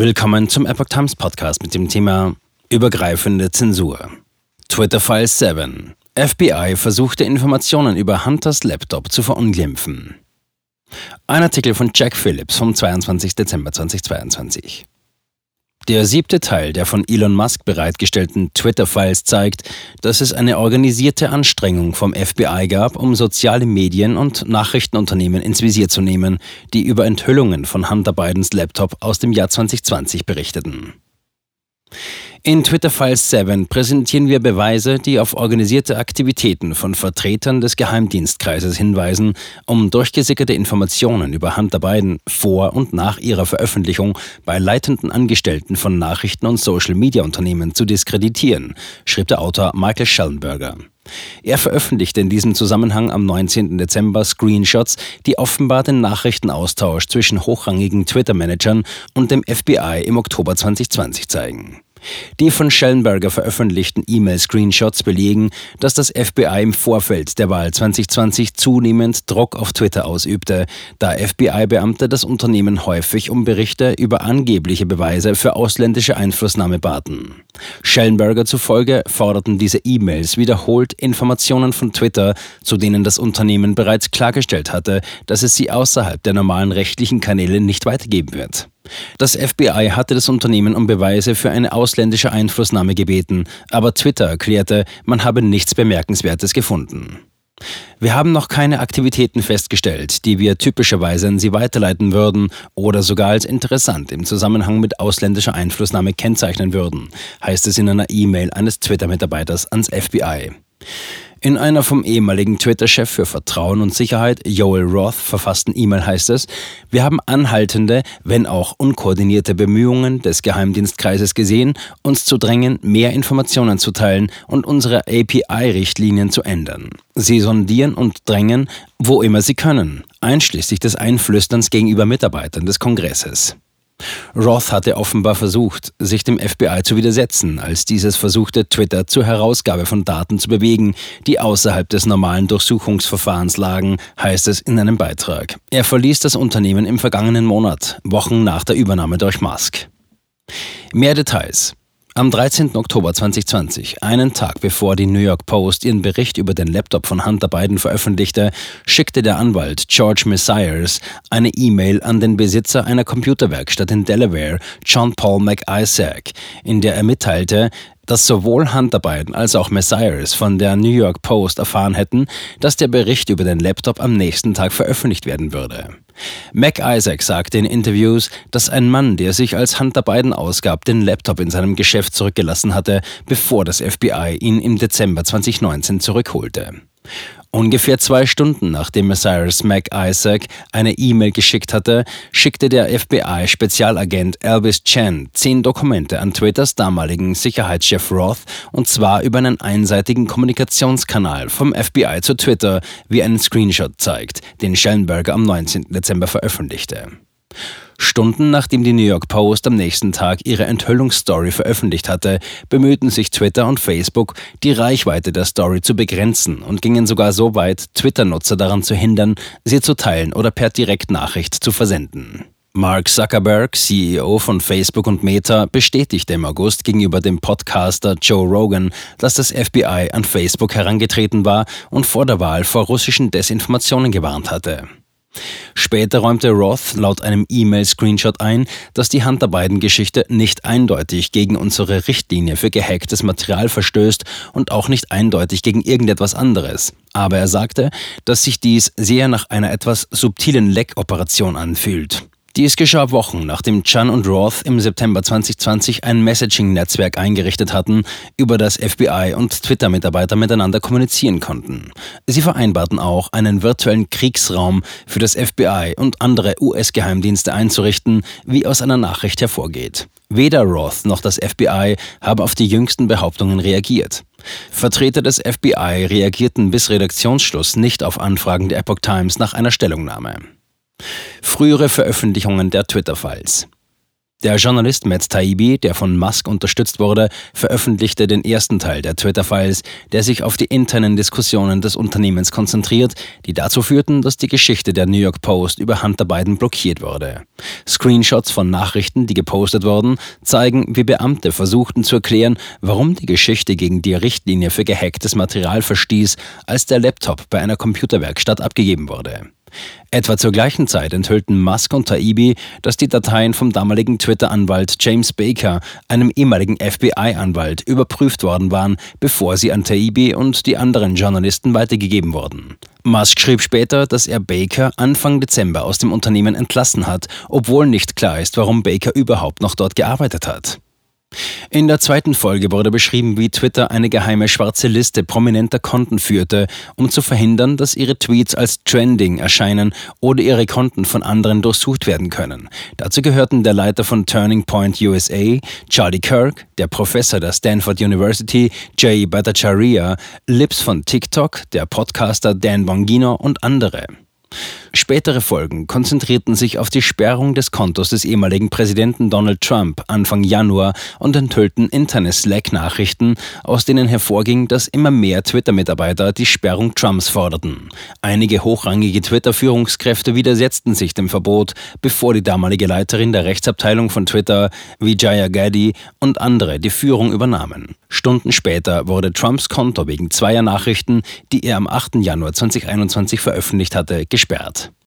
Willkommen zum Epoch Times Podcast mit dem Thema Übergreifende Zensur. Twitter Files 7. FBI versuchte Informationen über Hunters Laptop zu verunglimpfen. Ein Artikel von Jack Phillips vom 22. Dezember 2022. Der siebte Teil der von Elon Musk bereitgestellten Twitter-Files zeigt, dass es eine organisierte Anstrengung vom FBI gab, um soziale Medien und Nachrichtenunternehmen ins Visier zu nehmen, die über Enthüllungen von Hunter Bidens Laptop aus dem Jahr 2020 berichteten. In Twitter Files 7 präsentieren wir Beweise, die auf organisierte Aktivitäten von Vertretern des Geheimdienstkreises hinweisen, um durchgesickerte Informationen über Hunter Biden vor und nach ihrer Veröffentlichung bei leitenden Angestellten von Nachrichten- und Social-Media-Unternehmen zu diskreditieren, schrieb der Autor Michael Schellenberger. Er veröffentlichte in diesem Zusammenhang am 19. Dezember Screenshots, die offenbar den Nachrichtenaustausch zwischen hochrangigen Twitter-Managern und dem FBI im Oktober 2020 zeigen. Die von Schellenberger veröffentlichten E-Mail-Screenshots belegen, dass das FBI im Vorfeld der Wahl 2020 zunehmend Druck auf Twitter ausübte, da FBI-Beamte das Unternehmen häufig um Berichte über angebliche Beweise für ausländische Einflussnahme baten. Schellenberger zufolge forderten diese E-Mails wiederholt Informationen von Twitter, zu denen das Unternehmen bereits klargestellt hatte, dass es sie außerhalb der normalen rechtlichen Kanäle nicht weitergeben wird. Das FBI hatte das Unternehmen um Beweise für eine ausländische Einflussnahme gebeten, aber Twitter erklärte, man habe nichts Bemerkenswertes gefunden. Wir haben noch keine Aktivitäten festgestellt, die wir typischerweise an Sie weiterleiten würden oder sogar als interessant im Zusammenhang mit ausländischer Einflussnahme kennzeichnen würden, heißt es in einer E-Mail eines Twitter-Mitarbeiters ans FBI. In einer vom ehemaligen Twitter-Chef für Vertrauen und Sicherheit, Joel Roth, verfassten E-Mail heißt es, wir haben anhaltende, wenn auch unkoordinierte Bemühungen des Geheimdienstkreises gesehen, uns zu drängen, mehr Informationen zu teilen und unsere API-Richtlinien zu ändern. Sie sondieren und drängen, wo immer sie können, einschließlich des Einflüsterns gegenüber Mitarbeitern des Kongresses. Roth hatte offenbar versucht, sich dem FBI zu widersetzen, als dieses versuchte, Twitter zur Herausgabe von Daten zu bewegen, die außerhalb des normalen Durchsuchungsverfahrens lagen, heißt es in einem Beitrag. Er verließ das Unternehmen im vergangenen Monat, Wochen nach der Übernahme durch Musk. Mehr Details. Am 13. Oktober 2020, einen Tag bevor die New York Post ihren Bericht über den Laptop von Hunter Biden veröffentlichte, schickte der Anwalt George Messiers eine E-Mail an den Besitzer einer Computerwerkstatt in Delaware, John Paul McIsaac, in der er mitteilte, dass sowohl Hunter Biden als auch Messias von der New York Post erfahren hätten, dass der Bericht über den Laptop am nächsten Tag veröffentlicht werden würde. Mac Isaac sagte in Interviews, dass ein Mann, der sich als Hunter Biden ausgab, den Laptop in seinem Geschäft zurückgelassen hatte, bevor das FBI ihn im Dezember 2019 zurückholte. Ungefähr zwei Stunden nachdem Messias Mac Isaac eine E-Mail geschickt hatte, schickte der FBI-Spezialagent Elvis Chen zehn Dokumente an Twitters damaligen Sicherheitschef Roth und zwar über einen einseitigen Kommunikationskanal vom FBI zu Twitter, wie ein Screenshot zeigt, den Schellenberger am 19. Dezember veröffentlichte. Stunden nachdem die New York Post am nächsten Tag ihre Enthüllungsstory veröffentlicht hatte, bemühten sich Twitter und Facebook, die Reichweite der Story zu begrenzen und gingen sogar so weit, Twitter-Nutzer daran zu hindern, sie zu teilen oder per Direktnachricht zu versenden. Mark Zuckerberg, CEO von Facebook und Meta, bestätigte im August gegenüber dem Podcaster Joe Rogan, dass das FBI an Facebook herangetreten war und vor der Wahl vor russischen Desinformationen gewarnt hatte. Später räumte Roth laut einem E-Mail-Screenshot ein, dass die Hunter Biden-Geschichte nicht eindeutig gegen unsere Richtlinie für gehacktes Material verstößt und auch nicht eindeutig gegen irgendetwas anderes. Aber er sagte, dass sich dies sehr nach einer etwas subtilen Leck-Operation anfühlt. Dies geschah Wochen, nachdem Chan und Roth im September 2020 ein Messaging-Netzwerk eingerichtet hatten, über das FBI und Twitter-Mitarbeiter miteinander kommunizieren konnten. Sie vereinbarten auch, einen virtuellen Kriegsraum für das FBI und andere US-Geheimdienste einzurichten, wie aus einer Nachricht hervorgeht. Weder Roth noch das FBI haben auf die jüngsten Behauptungen reagiert. Vertreter des FBI reagierten bis Redaktionsschluss nicht auf Anfragen der Epoch Times nach einer Stellungnahme. Frühere Veröffentlichungen der Twitter-Files. Der Journalist Matt Taibbi, der von Musk unterstützt wurde, veröffentlichte den ersten Teil der Twitter-Files, der sich auf die internen Diskussionen des Unternehmens konzentriert, die dazu führten, dass die Geschichte der New York Post über Hunter Biden blockiert wurde. Screenshots von Nachrichten, die gepostet wurden, zeigen, wie Beamte versuchten zu erklären, warum die Geschichte gegen die Richtlinie für gehacktes Material verstieß, als der Laptop bei einer Computerwerkstatt abgegeben wurde. Etwa zur gleichen Zeit enthüllten Musk und Taibbi, dass die Dateien vom damaligen Twitter-Anwalt James Baker, einem ehemaligen FBI-Anwalt, überprüft worden waren, bevor sie an Taibbi und die anderen Journalisten weitergegeben wurden. Musk schrieb später, dass er Baker Anfang Dezember aus dem Unternehmen entlassen hat, obwohl nicht klar ist, warum Baker überhaupt noch dort gearbeitet hat. In der zweiten Folge wurde beschrieben, wie Twitter eine geheime schwarze Liste prominenter Konten führte, um zu verhindern, dass ihre Tweets als Trending erscheinen oder ihre Konten von anderen durchsucht werden können. Dazu gehörten der Leiter von Turning Point USA, Charlie Kirk, der Professor der Stanford University, Jay Bhattacharya, Lips von TikTok, der Podcaster Dan Bongino und andere. Spätere Folgen konzentrierten sich auf die Sperrung des Kontos des ehemaligen Präsidenten Donald Trump Anfang Januar und enthüllten interne Slack-Nachrichten, aus denen hervorging, dass immer mehr Twitter-Mitarbeiter die Sperrung Trumps forderten. Einige hochrangige Twitter-Führungskräfte widersetzten sich dem Verbot, bevor die damalige Leiterin der Rechtsabteilung von Twitter, Vijaya Gaddy, und andere die Führung übernahmen. Stunden später wurde Trumps Konto wegen zweier Nachrichten, die er am 8. Januar 2021 veröffentlicht hatte, gesperrt. Podcast.